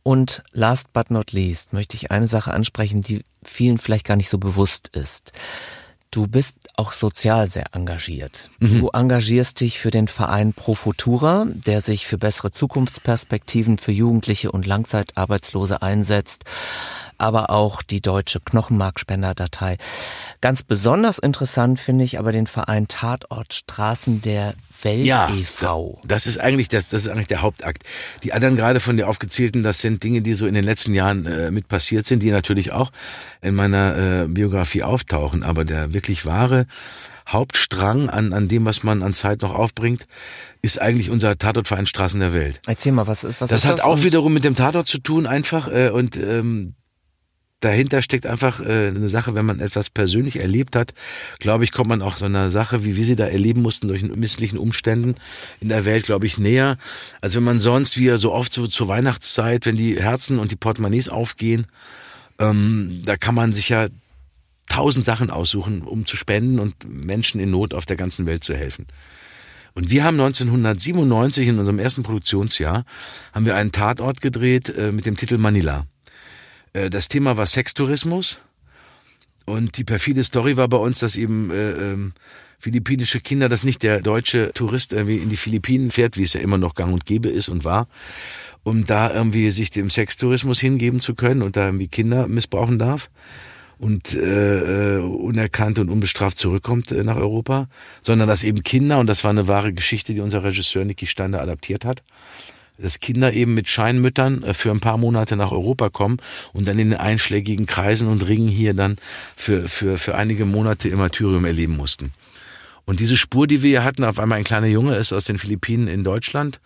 Und last but not least möchte ich eine Sache ansprechen, die vielen vielleicht gar nicht so bewusst ist. Du bist auch sozial sehr engagiert. Du engagierst dich für den Verein Pro Futura, der sich für bessere Zukunftsperspektiven für Jugendliche und Langzeitarbeitslose einsetzt, aber auch die deutsche Knochenmarkspenderdatei. Ganz besonders interessant finde ich aber den Verein Tatort Straßen der Welt e.V. Das ist eigentlich das, das ist eigentlich der Hauptakt. Die anderen gerade von dir aufgezählten, das sind Dinge, die so in den letzten Jahren äh, mit passiert sind, die natürlich auch in meiner äh, Biografie auftauchen. Aber der wirklich wahre Hauptstrang an, an dem, was man an Zeit noch aufbringt, ist eigentlich unser Tatortverein Straßen der Welt. Erzähl mal, was ist was Das ist hat das auch und- wiederum mit dem Tatort zu tun, einfach äh, und ähm, dahinter steckt einfach äh, eine Sache, wenn man etwas persönlich erlebt hat, glaube ich, kommt man auch so einer Sache, wie wir sie da erleben mussten, durch misslichen Umständen in der Welt, glaube ich, näher, als wenn man sonst, wie ja so oft so zur Weihnachtszeit, wenn die Herzen und die Portemonnaies aufgehen, ähm, da kann man sich ja tausend Sachen aussuchen, um zu spenden und Menschen in Not auf der ganzen Welt zu helfen. Und wir haben 1997 in unserem ersten Produktionsjahr haben wir einen Tatort gedreht äh, mit dem Titel Manila. Äh, das Thema war Sextourismus. Und die perfide Story war bei uns, dass eben äh, ähm, philippinische Kinder, dass nicht der deutsche Tourist irgendwie in die Philippinen fährt, wie es ja immer noch gang und gäbe ist und war, um da irgendwie sich dem Sextourismus hingeben zu können und da irgendwie Kinder missbrauchen darf und äh, äh, unerkannt und unbestraft zurückkommt äh, nach Europa, sondern dass eben Kinder, und das war eine wahre Geschichte, die unser Regisseur Niki Steiner adaptiert hat, dass Kinder eben mit Scheinmüttern äh, für ein paar Monate nach Europa kommen und dann in den einschlägigen Kreisen und Ringen hier dann für, für, für einige Monate im Martyrium erleben mussten. Und diese Spur, die wir hier hatten, auf einmal ein kleiner Junge ist aus den Philippinen in Deutschland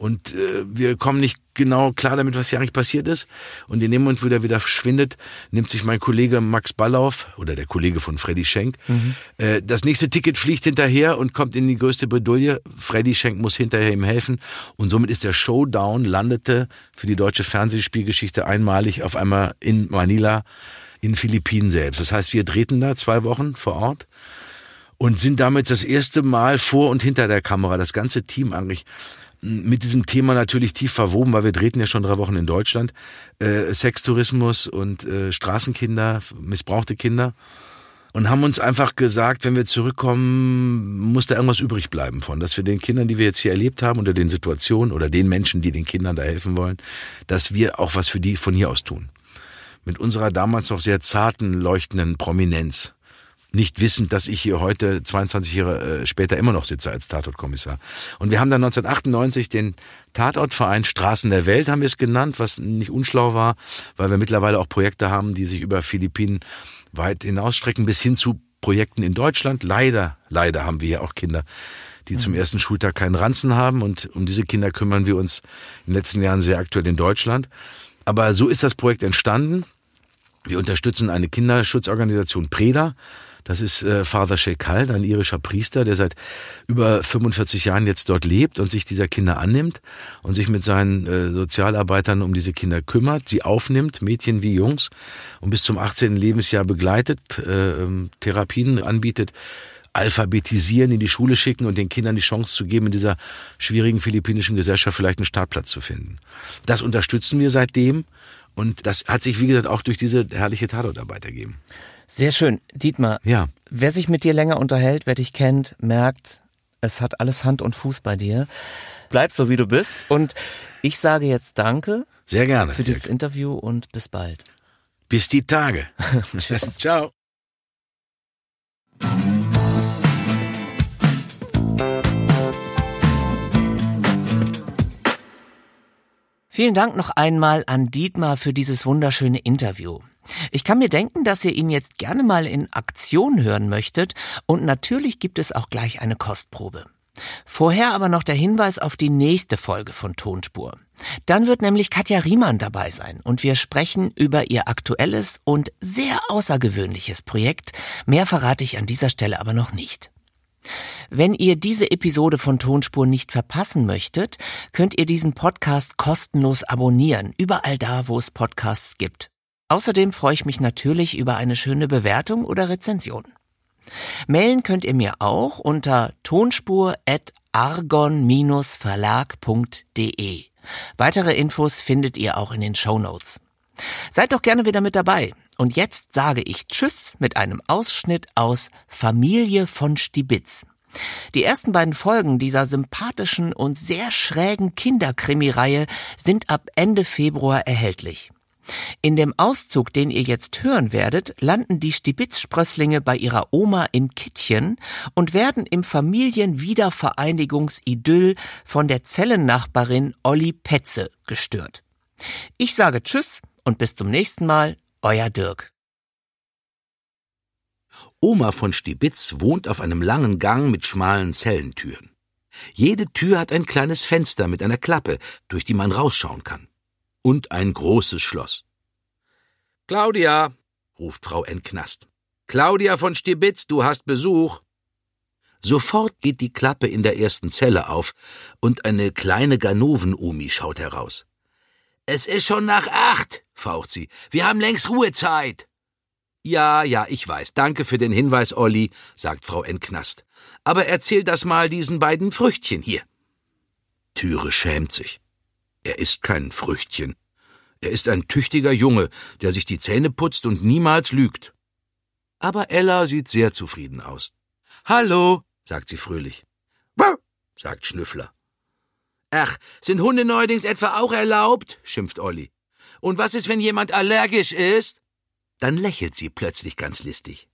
Und äh, wir kommen nicht genau klar damit, was hier eigentlich passiert ist. Und in dem Moment, wo der wieder verschwindet, nimmt sich mein Kollege Max Ballauf oder der Kollege von Freddy Schenk, mhm. äh, das nächste Ticket fliegt hinterher und kommt in die größte Bredouille. Freddy Schenk muss hinterher ihm helfen. Und somit ist der Showdown, landete für die deutsche Fernsehspielgeschichte einmalig auf einmal in Manila, in Philippinen selbst. Das heißt, wir drehten da zwei Wochen vor Ort und sind damit das erste Mal vor und hinter der Kamera, das ganze Team eigentlich mit diesem Thema natürlich tief verwoben, weil wir drehten ja schon drei Wochen in Deutschland. Äh, Sextourismus und äh, Straßenkinder, missbrauchte Kinder. Und haben uns einfach gesagt, wenn wir zurückkommen, muss da irgendwas übrig bleiben von, dass wir den Kindern, die wir jetzt hier erlebt haben, oder den Situationen oder den Menschen, die den Kindern da helfen wollen, dass wir auch was für die von hier aus tun. Mit unserer damals noch sehr zarten, leuchtenden Prominenz nicht wissend, dass ich hier heute 22 Jahre äh, später immer noch sitze als Tatortkommissar. Und wir haben dann 1998 den Tatortverein Straßen der Welt haben wir es genannt, was nicht unschlau war, weil wir mittlerweile auch Projekte haben, die sich über Philippinen weit hinausstrecken bis hin zu Projekten in Deutschland. Leider, leider haben wir ja auch Kinder, die zum ersten Schultag keinen Ranzen haben und um diese Kinder kümmern wir uns in den letzten Jahren sehr aktuell in Deutschland. Aber so ist das Projekt entstanden. Wir unterstützen eine Kinderschutzorganisation Preda, das ist äh, Father Shekhal, ein irischer Priester, der seit über 45 Jahren jetzt dort lebt und sich dieser Kinder annimmt und sich mit seinen äh, Sozialarbeitern um diese Kinder kümmert, sie aufnimmt, Mädchen wie Jungs, und bis zum 18. Lebensjahr begleitet, äh, ähm, Therapien anbietet, alphabetisieren, in die Schule schicken und den Kindern die Chance zu geben, in dieser schwierigen philippinischen Gesellschaft vielleicht einen Startplatz zu finden. Das unterstützen wir seitdem und das hat sich, wie gesagt, auch durch diese herrliche Tatortarbeit ergeben. Sehr schön. Dietmar, ja. wer sich mit dir länger unterhält, wer dich kennt, merkt, es hat alles Hand und Fuß bei dir. Bleib so, wie du bist. Und ich sage jetzt Danke. Sehr gerne. Für dieses Interview und bis bald. Bis die Tage. Tschüss. Ciao. Vielen Dank noch einmal an Dietmar für dieses wunderschöne Interview. Ich kann mir denken, dass ihr ihn jetzt gerne mal in Aktion hören möchtet und natürlich gibt es auch gleich eine Kostprobe. Vorher aber noch der Hinweis auf die nächste Folge von Tonspur. Dann wird nämlich Katja Riemann dabei sein und wir sprechen über ihr aktuelles und sehr außergewöhnliches Projekt. Mehr verrate ich an dieser Stelle aber noch nicht. Wenn ihr diese Episode von Tonspur nicht verpassen möchtet, könnt ihr diesen Podcast kostenlos abonnieren, überall da, wo es Podcasts gibt. Außerdem freue ich mich natürlich über eine schöne Bewertung oder Rezension. Mailen könnt ihr mir auch unter tonspur.argon-verlag.de. Weitere Infos findet ihr auch in den Show Notes. Seid doch gerne wieder mit dabei. Und jetzt sage ich Tschüss mit einem Ausschnitt aus Familie von Stibitz. Die ersten beiden Folgen dieser sympathischen und sehr schrägen Kinderkrimireihe sind ab Ende Februar erhältlich. In dem Auszug, den ihr jetzt hören werdet, landen die Stibitzsprösslinge bei ihrer Oma im Kittchen und werden im Familienwiedervereinigungsidyll von der Zellennachbarin Olli Petze gestört. Ich sage Tschüss und bis zum nächsten Mal, euer Dirk. Oma von Stibitz wohnt auf einem langen Gang mit schmalen Zellentüren. Jede Tür hat ein kleines Fenster mit einer Klappe, durch die man rausschauen kann und ein großes Schloss. Claudia, ruft Frau Entknast. Claudia von Stibitz, du hast Besuch. Sofort geht die Klappe in der ersten Zelle auf und eine kleine Ganoven-Omi schaut heraus. Es ist schon nach acht, faucht sie. Wir haben längst Ruhezeit. Ja, ja, ich weiß. Danke für den Hinweis, Olli, sagt Frau Entknast. Aber erzähl das mal diesen beiden Früchtchen hier. Türe schämt sich. Er ist kein Früchtchen. Er ist ein tüchtiger Junge, der sich die Zähne putzt und niemals lügt. Aber Ella sieht sehr zufrieden aus. Hallo, sagt sie fröhlich. Brr, sagt Schnüffler. Ach, sind Hunde neuerdings etwa auch erlaubt? schimpft Olli. Und was ist, wenn jemand allergisch ist? Dann lächelt sie plötzlich ganz listig.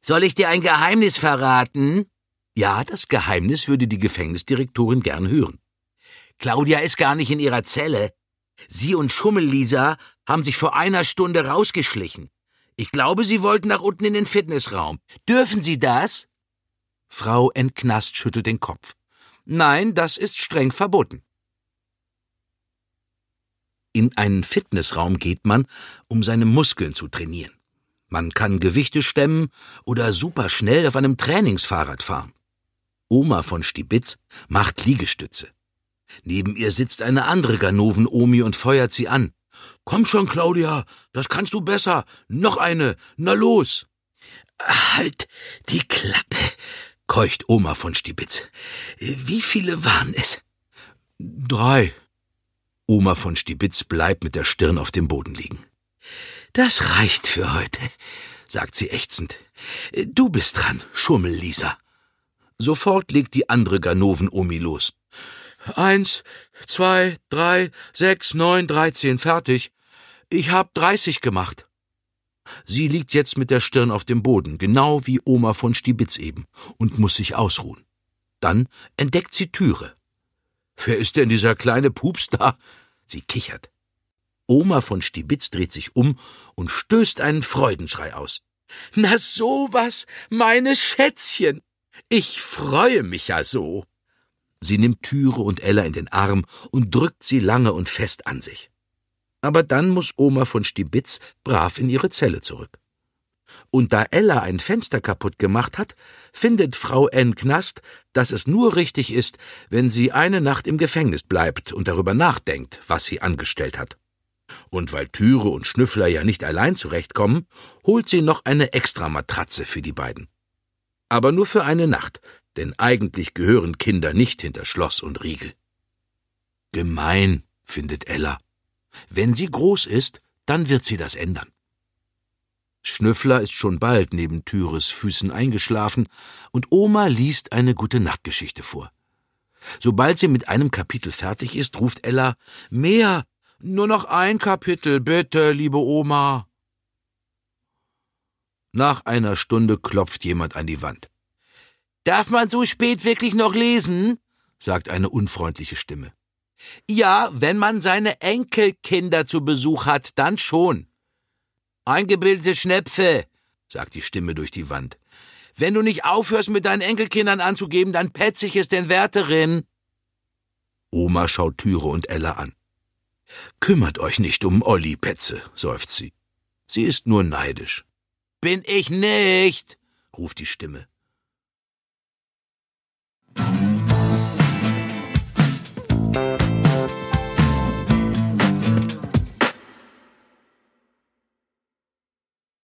Soll ich dir ein Geheimnis verraten? Ja, das Geheimnis würde die Gefängnisdirektorin gern hören. Claudia ist gar nicht in ihrer Zelle. Sie und Schummellisa haben sich vor einer Stunde rausgeschlichen. Ich glaube, sie wollten nach unten in den Fitnessraum. Dürfen Sie das? Frau Entknast schüttelt den Kopf. Nein, das ist streng verboten. In einen Fitnessraum geht man, um seine Muskeln zu trainieren. Man kann Gewichte stemmen oder superschnell auf einem Trainingsfahrrad fahren. Oma von Stibitz macht Liegestütze. Neben ihr sitzt eine andere Ganoven-Omi und feuert sie an. Komm schon, Claudia, das kannst du besser. Noch eine, na los. Halt die Klappe, keucht Oma von Stibitz. Wie viele waren es? Drei. Oma von Stibitz bleibt mit der Stirn auf dem Boden liegen. Das reicht für heute, sagt sie ächzend. Du bist dran, Schummel-Lisa. Sofort legt die andere Ganoven-Omi los. Eins, zwei, drei, sechs, neun, dreizehn, fertig. Ich hab dreißig gemacht. Sie liegt jetzt mit der Stirn auf dem Boden, genau wie Oma von Stibitz eben, und muss sich ausruhen. Dann entdeckt sie Türe. Wer ist denn dieser kleine Pups da? Sie kichert. Oma von Stibitz dreht sich um und stößt einen Freudenschrei aus. Na sowas, meine Schätzchen. Ich freue mich ja so. Sie nimmt Türe und Ella in den Arm und drückt sie lange und fest an sich. Aber dann muss Oma von Stibitz brav in ihre Zelle zurück. Und da Ella ein Fenster kaputt gemacht hat, findet Frau N. Knast, dass es nur richtig ist, wenn sie eine Nacht im Gefängnis bleibt und darüber nachdenkt, was sie angestellt hat. Und weil Türe und Schnüffler ja nicht allein zurechtkommen, holt sie noch eine Extramatratze für die beiden. Aber nur für eine Nacht, denn eigentlich gehören Kinder nicht hinter Schloss und Riegel. Gemein, findet Ella. Wenn sie groß ist, dann wird sie das ändern. Schnüffler ist schon bald neben Türes Füßen eingeschlafen und Oma liest eine gute Nachtgeschichte vor. Sobald sie mit einem Kapitel fertig ist, ruft Ella Mehr, nur noch ein Kapitel, bitte, liebe Oma. Nach einer Stunde klopft jemand an die Wand. Darf man so spät wirklich noch lesen? sagt eine unfreundliche Stimme. Ja, wenn man seine Enkelkinder zu Besuch hat, dann schon. Eingebildete Schnepfe, sagt die Stimme durch die Wand. Wenn du nicht aufhörst, mit deinen Enkelkindern anzugeben, dann petz ich es den Wärterin. Oma schaut Türe und Ella an. Kümmert euch nicht um Olli, Petze, seufzt sie. Sie ist nur neidisch. Bin ich nicht, ruft die Stimme. Bye.